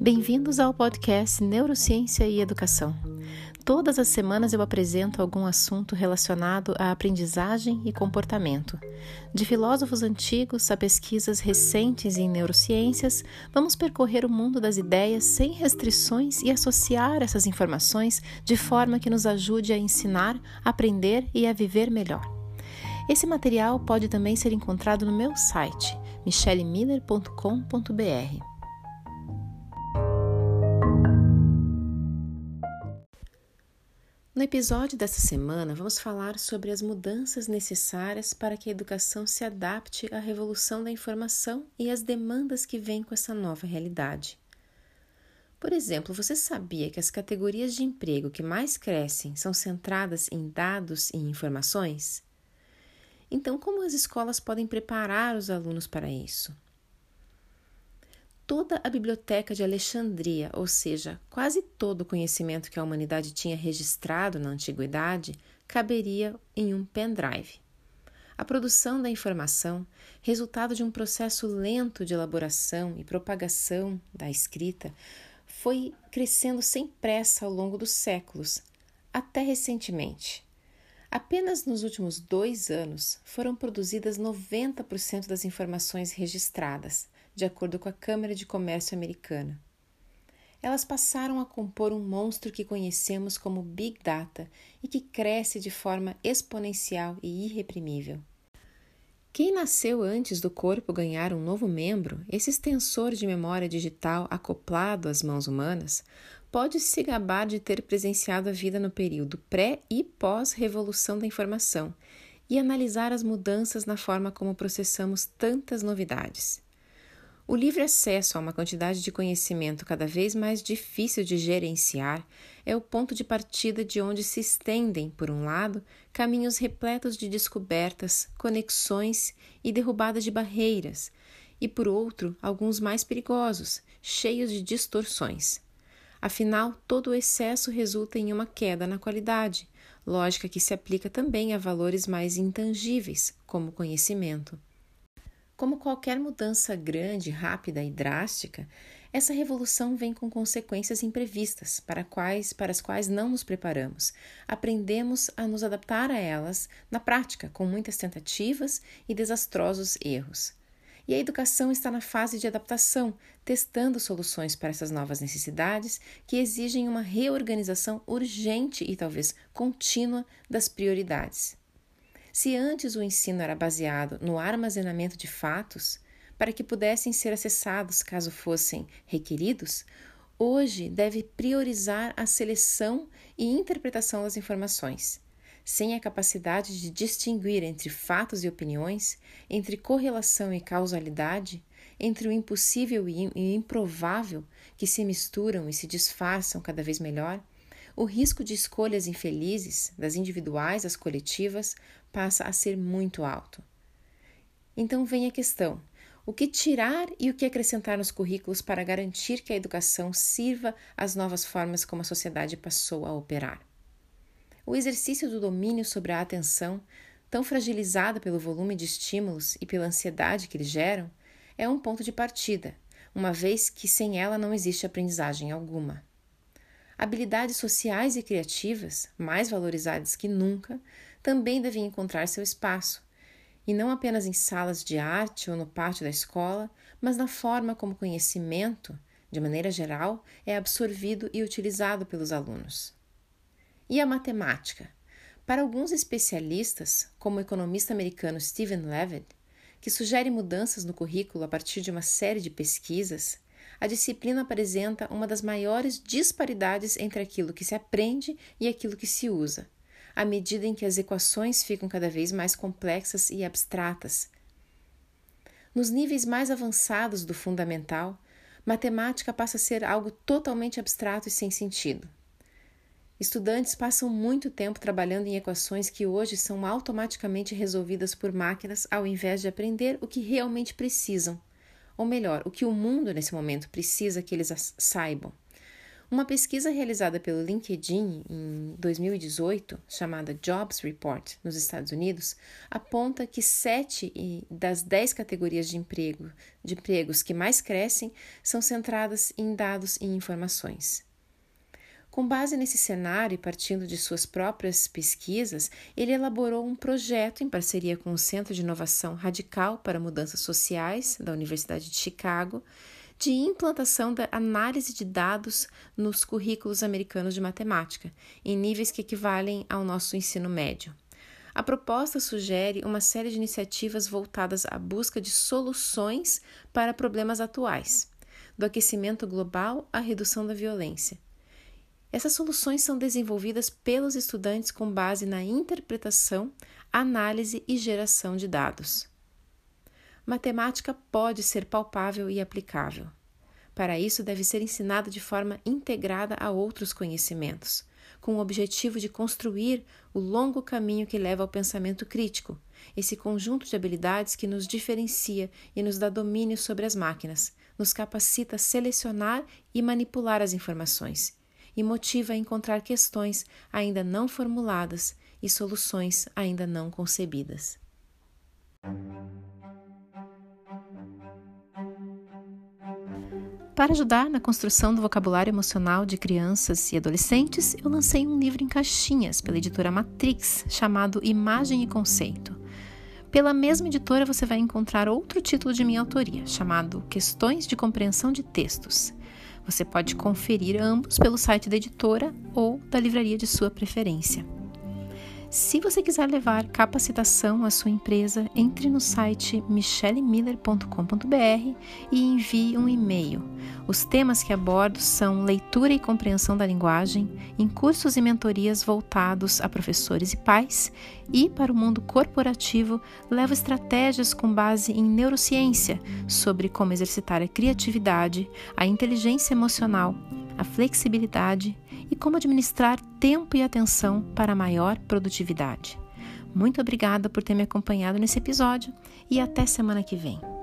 Bem-vindos ao podcast Neurociência e Educação. Todas as semanas eu apresento algum assunto relacionado à aprendizagem e comportamento. De filósofos antigos a pesquisas recentes em neurociências, vamos percorrer o mundo das ideias sem restrições e associar essas informações de forma que nos ajude a ensinar, aprender e a viver melhor. Esse material pode também ser encontrado no meu site michelemiller.com.br. No episódio dessa semana, vamos falar sobre as mudanças necessárias para que a educação se adapte à revolução da informação e às demandas que vêm com essa nova realidade. Por exemplo, você sabia que as categorias de emprego que mais crescem são centradas em dados e informações? Então, como as escolas podem preparar os alunos para isso? Toda a biblioteca de Alexandria, ou seja, quase todo o conhecimento que a humanidade tinha registrado na antiguidade, caberia em um pendrive. A produção da informação, resultado de um processo lento de elaboração e propagação da escrita, foi crescendo sem pressa ao longo dos séculos, até recentemente. Apenas nos últimos dois anos foram produzidas 90% das informações registradas, de acordo com a Câmara de Comércio Americana. Elas passaram a compor um monstro que conhecemos como Big Data e que cresce de forma exponencial e irreprimível. Quem nasceu antes do corpo ganhar um novo membro, esse extensor de memória digital acoplado às mãos humanas, pode se gabar de ter presenciado a vida no período pré e pós-revolução da informação e analisar as mudanças na forma como processamos tantas novidades. O livre acesso a uma quantidade de conhecimento cada vez mais difícil de gerenciar é o ponto de partida de onde se estendem, por um lado, caminhos repletos de descobertas, conexões e derrubadas de barreiras, e por outro, alguns mais perigosos, cheios de distorções. Afinal, todo o excesso resulta em uma queda na qualidade, lógica que se aplica também a valores mais intangíveis, como conhecimento. Como qualquer mudança grande, rápida e drástica, essa revolução vem com consequências imprevistas, para, quais, para as quais não nos preparamos. Aprendemos a nos adaptar a elas na prática, com muitas tentativas e desastrosos erros. E a educação está na fase de adaptação, testando soluções para essas novas necessidades que exigem uma reorganização urgente e talvez contínua das prioridades. Se antes o ensino era baseado no armazenamento de fatos, para que pudessem ser acessados caso fossem requeridos, hoje deve priorizar a seleção e interpretação das informações. Sem a capacidade de distinguir entre fatos e opiniões, entre correlação e causalidade, entre o impossível e o improvável que se misturam e se disfarçam cada vez melhor, o risco de escolhas infelizes, das individuais às coletivas, passa a ser muito alto. Então vem a questão: o que tirar e o que acrescentar nos currículos para garantir que a educação sirva às novas formas como a sociedade passou a operar? O exercício do domínio sobre a atenção, tão fragilizada pelo volume de estímulos e pela ansiedade que eles geram, é um ponto de partida, uma vez que sem ela não existe aprendizagem alguma. Habilidades sociais e criativas, mais valorizadas que nunca, também devem encontrar seu espaço, e não apenas em salas de arte ou no pátio da escola, mas na forma como conhecimento, de maneira geral, é absorvido e utilizado pelos alunos. E a matemática? Para alguns especialistas, como o economista americano Stephen Levitt, que sugere mudanças no currículo a partir de uma série de pesquisas, a disciplina apresenta uma das maiores disparidades entre aquilo que se aprende e aquilo que se usa, à medida em que as equações ficam cada vez mais complexas e abstratas. Nos níveis mais avançados do fundamental, matemática passa a ser algo totalmente abstrato e sem sentido. Estudantes passam muito tempo trabalhando em equações que hoje são automaticamente resolvidas por máquinas ao invés de aprender o que realmente precisam ou melhor, o que o mundo nesse momento precisa que eles saibam. Uma pesquisa realizada pelo LinkedIn em 2018, chamada Jobs Report, nos Estados Unidos, aponta que sete das dez categorias de, emprego, de empregos que mais crescem são centradas em dados e informações. Com base nesse cenário e partindo de suas próprias pesquisas, ele elaborou um projeto em parceria com o Centro de Inovação Radical para Mudanças Sociais da Universidade de Chicago de implantação da análise de dados nos currículos americanos de matemática, em níveis que equivalem ao nosso ensino médio. A proposta sugere uma série de iniciativas voltadas à busca de soluções para problemas atuais, do aquecimento global à redução da violência. Essas soluções são desenvolvidas pelos estudantes com base na interpretação, análise e geração de dados matemática pode ser palpável e aplicável. Para isso, deve ser ensinada de forma integrada a outros conhecimentos, com o objetivo de construir o longo caminho que leva ao pensamento crítico, esse conjunto de habilidades que nos diferencia e nos dá domínio sobre as máquinas, nos capacita a selecionar e manipular as informações, e motiva a encontrar questões ainda não formuladas e soluções ainda não concebidas. Para ajudar na construção do vocabulário emocional de crianças e adolescentes, eu lancei um livro em caixinhas pela editora Matrix, chamado Imagem e Conceito. Pela mesma editora você vai encontrar outro título de minha autoria, chamado Questões de Compreensão de Textos. Você pode conferir ambos pelo site da editora ou da livraria de sua preferência. Se você quiser levar capacitação à sua empresa, entre no site michellemiller.com.br e envie um e-mail. Os temas que abordo são leitura e compreensão da linguagem, em cursos e mentorias voltados a professores e pais, e para o mundo corporativo, levo estratégias com base em neurociência sobre como exercitar a criatividade, a inteligência emocional, a flexibilidade e como administrar tempo e atenção para maior produtividade. Muito obrigada por ter me acompanhado nesse episódio e até semana que vem.